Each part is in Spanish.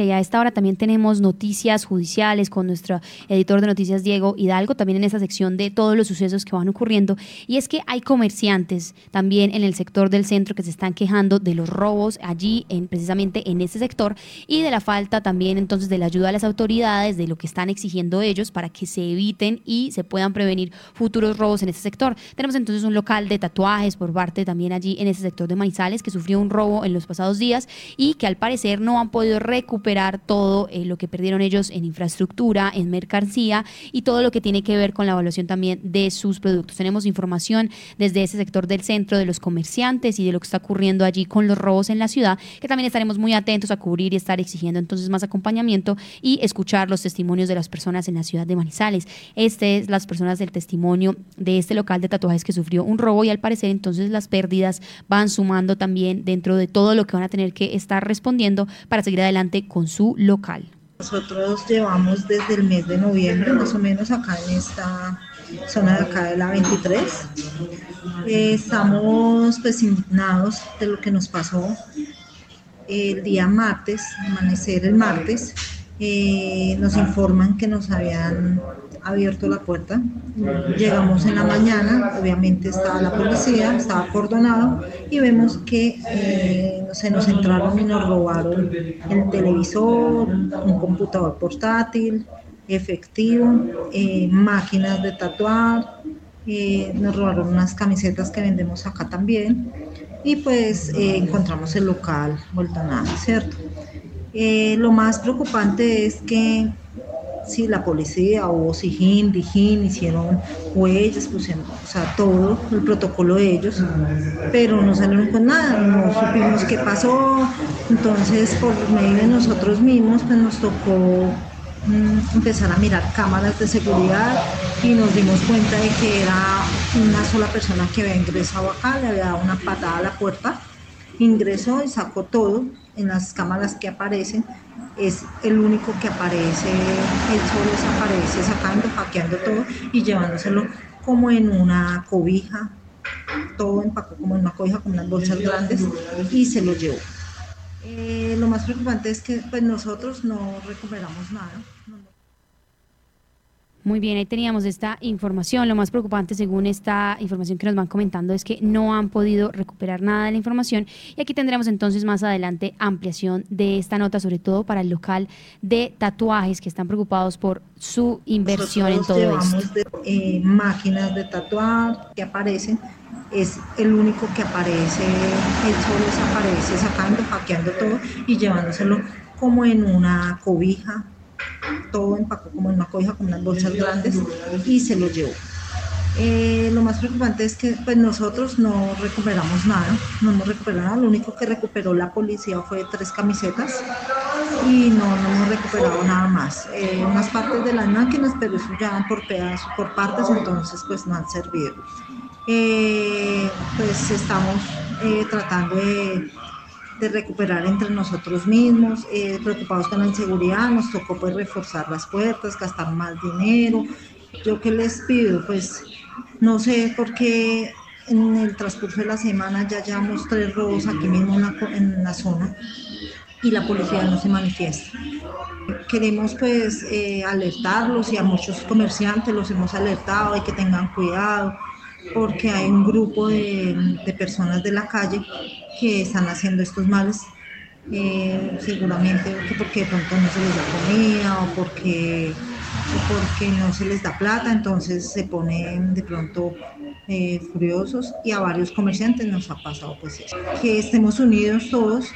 A esta hora también tenemos noticias judiciales con nuestro editor de noticias Diego Hidalgo, también en esa sección de todos los sucesos que van ocurriendo. Y es que hay comerciantes también en el sector del centro que se están quejando de los robos allí, en, precisamente en ese sector, y de la falta también entonces de la ayuda a las autoridades, de lo que están exigiendo ellos para que se eviten y se puedan prevenir futuros robos en ese sector. Tenemos entonces un local de tatuajes por parte también allí en ese sector de Manizales que sufrió un robo en los pasados días y que al parecer no han podido recuperar todo eh, lo que perdieron ellos en infraestructura, en mercancía y todo lo que tiene que ver con la evaluación también de sus productos. Tenemos información desde ese sector del centro de los comerciantes y de lo que está ocurriendo allí con los robos en la ciudad, que también estaremos muy atentos a cubrir y estar exigiendo entonces más acompañamiento y escuchar los testimonios de las personas en la ciudad de Manizales. Este es las personas del testimonio de este local de tatuajes que sufrió un robo y al parecer entonces las pérdidas van sumando también dentro de todo lo que van a tener que estar respondiendo para seguir adelante con su local. Nosotros llevamos desde el mes de noviembre, más o menos acá en esta zona de acá de la 23. Eh, estamos pues indignados de lo que nos pasó el día martes, amanecer el martes. Eh, nos informan que nos habían abierto la puerta. Llegamos en la mañana, obviamente estaba la policía, estaba acordonado y vemos que eh, se nos entraron y nos robaron el televisor, un computador portátil, efectivo, eh, máquinas de tatuar, eh, nos robaron unas camisetas que vendemos acá también y pues encontramos el local vuelto a nada, ¿cierto? lo más preocupante es que sí, la policía o SIGIN, DIJIN hicieron huellas, pusieron, o sea, todo el protocolo de ellos, pero no salieron con nada, no supimos qué pasó, entonces por medio de nosotros mismos pues nos tocó mm, empezar a mirar cámaras de seguridad y nos dimos cuenta de que era una sola persona que había ingresado acá, le había dado una patada a la puerta, ingresó y sacó todo en las cámaras que aparecen es el único que aparece, él solo desaparece sacando, hackeando todo y llevándoselo como en una cobija, todo empacó como en una cobija con unas bolsas grandes y se lo llevó. Eh, lo más preocupante es que pues nosotros no recuperamos nada. Muy bien, ahí teníamos esta información. Lo más preocupante, según esta información que nos van comentando, es que no han podido recuperar nada de la información. Y aquí tendremos entonces más adelante ampliación de esta nota, sobre todo para el local de tatuajes que están preocupados por su inversión en todo esto. De, eh, máquinas de tatuar que aparecen es el único que aparece, él solo desaparece sacando, hackeando todo y llevándoselo como en una cobija todo empacó como en una cobija con unas bolsas grandes y se lo llevó. Eh, lo más preocupante es que pues nosotros no recuperamos nada, no recuperado nada, lo único que recuperó la policía fue tres camisetas y no, no hemos recuperado nada más. Eh, unas partes de las máquinas, pero eso ya por pedazos, por partes, entonces pues no han servido. Eh, pues estamos tratando de de recuperar entre nosotros mismos, eh, preocupados con la inseguridad, nos tocó pues reforzar las puertas, gastar más dinero. Yo que les pido, pues no sé por qué en el transcurso de la semana ya llevamos tres robos aquí mismo en la, en la zona y la policía no se manifiesta. Queremos pues eh, alertarlos y a muchos comerciantes los hemos alertado de que tengan cuidado porque hay un grupo de, de personas de la calle que están haciendo estos males, eh, seguramente porque de pronto no se les da comida o porque, porque no se les da plata, entonces se ponen de pronto eh, furiosos y a varios comerciantes nos ha pasado pues. Que estemos unidos todos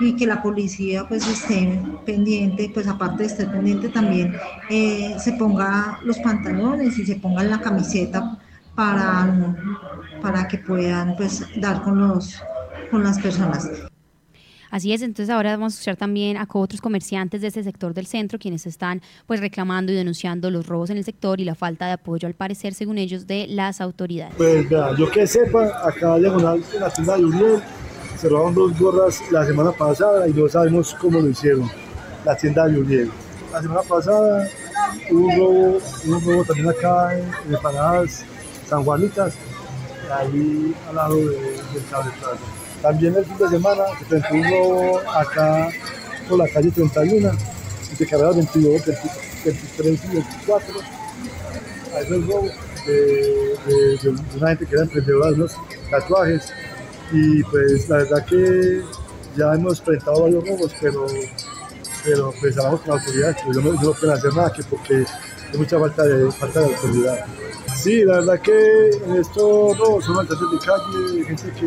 y que la policía pues esté pendiente, pues aparte de estar pendiente también eh, se ponga los pantalones y se ponga la camiseta para, para que puedan pues dar con los con las personas. Así es, entonces ahora vamos a escuchar también a otros comerciantes de ese sector del centro quienes están pues reclamando y denunciando los robos en el sector y la falta de apoyo al parecer, según ellos, de las autoridades. Pues yo que sepa, acá diagonal en la tienda de Uriel se robaron dos gorras la semana pasada y no sabemos cómo lo hicieron, la tienda de Uriel. La semana pasada hubo un robo, un robo también acá en, en Empanadas San Juanitas, ahí al lado de, del cable. También el fin de semana se presentó un robo acá por la calle 31, de carreras 22, 23 y 24. Hay un robo de, una gente que era emprendedora de unos tatuajes. Y pues la verdad que ya hemos presentado varios robos, pero, pero pues hablamos con las autoridades, pero no, no pueden hacer nada, que porque hay mucha falta de, falta de autoridad. Sí, la verdad que esto no, son habitantes de calle, gente que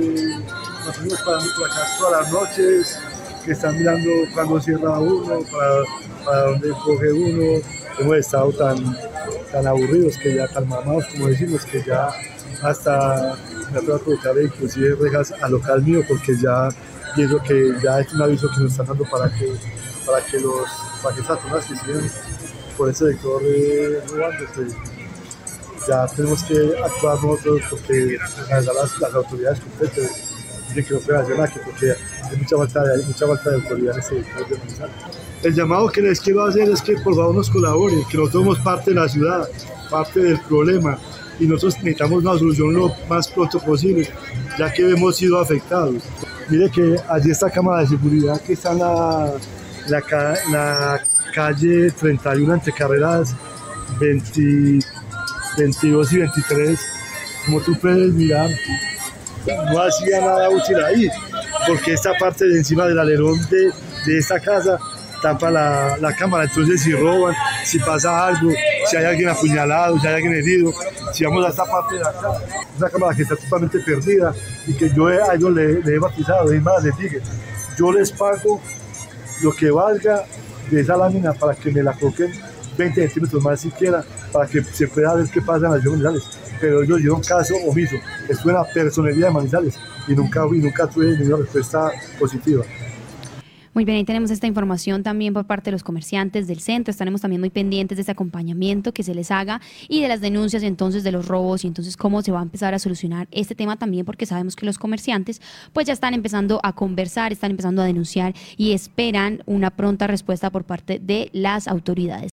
nos venimos parando por acá todas las noches, que están mirando cuando cierra uno, para, para dónde coge uno. Hemos estado tan, tan aburridos, que ya tan mamados, como decimos, que ya hasta me atrevo a colocar inclusive rejas al local mío, porque ya pienso que ya es un aviso que nos están dando para que, para que los para que esas personas por ese sector eh, robando, pues, ya tenemos que actuar nosotros porque las, las autoridades competentes dicen que hacer nada, porque hay mucha falta de, hay mucha falta de autoridad en este sector de Manizales. El llamado que les quiero hacer es que por favor nos colaboren, que nosotros somos parte de la ciudad, parte del problema y nosotros necesitamos una solución lo más pronto posible, ya que hemos sido afectados. Mire que allí está cámara de seguridad que está en la, la, la calle 31 entre carreras 20 22 y 23, como tú puedes mirar, no hacía nada útil ahí, porque esta parte de encima del alerón de, de esta casa tapa la, la, cámara, entonces si roban, si pasa algo, si hay alguien apuñalado, si hay alguien herido, si vamos a esta parte de acá, una cámara que está totalmente perdida y que yo a ellos le, he batizado, les dije, yo les pago lo que valga de esa lámina para que me la coloquen 20 centímetros más siquiera para que se pueda ver qué pasa en las Manizales. Pero ellos dieron caso omiso. Estuve en la personalidad de Manizales y nunca, y nunca tuve ninguna respuesta positiva. Muy bien, ahí tenemos esta información también por parte de los comerciantes del centro. Estaremos también muy pendientes de ese acompañamiento que se les haga y de las denuncias entonces de los robos y entonces cómo se va a empezar a solucionar este tema también porque sabemos que los comerciantes pues ya están empezando a conversar, están empezando a denunciar y esperan una pronta respuesta por parte de las autoridades.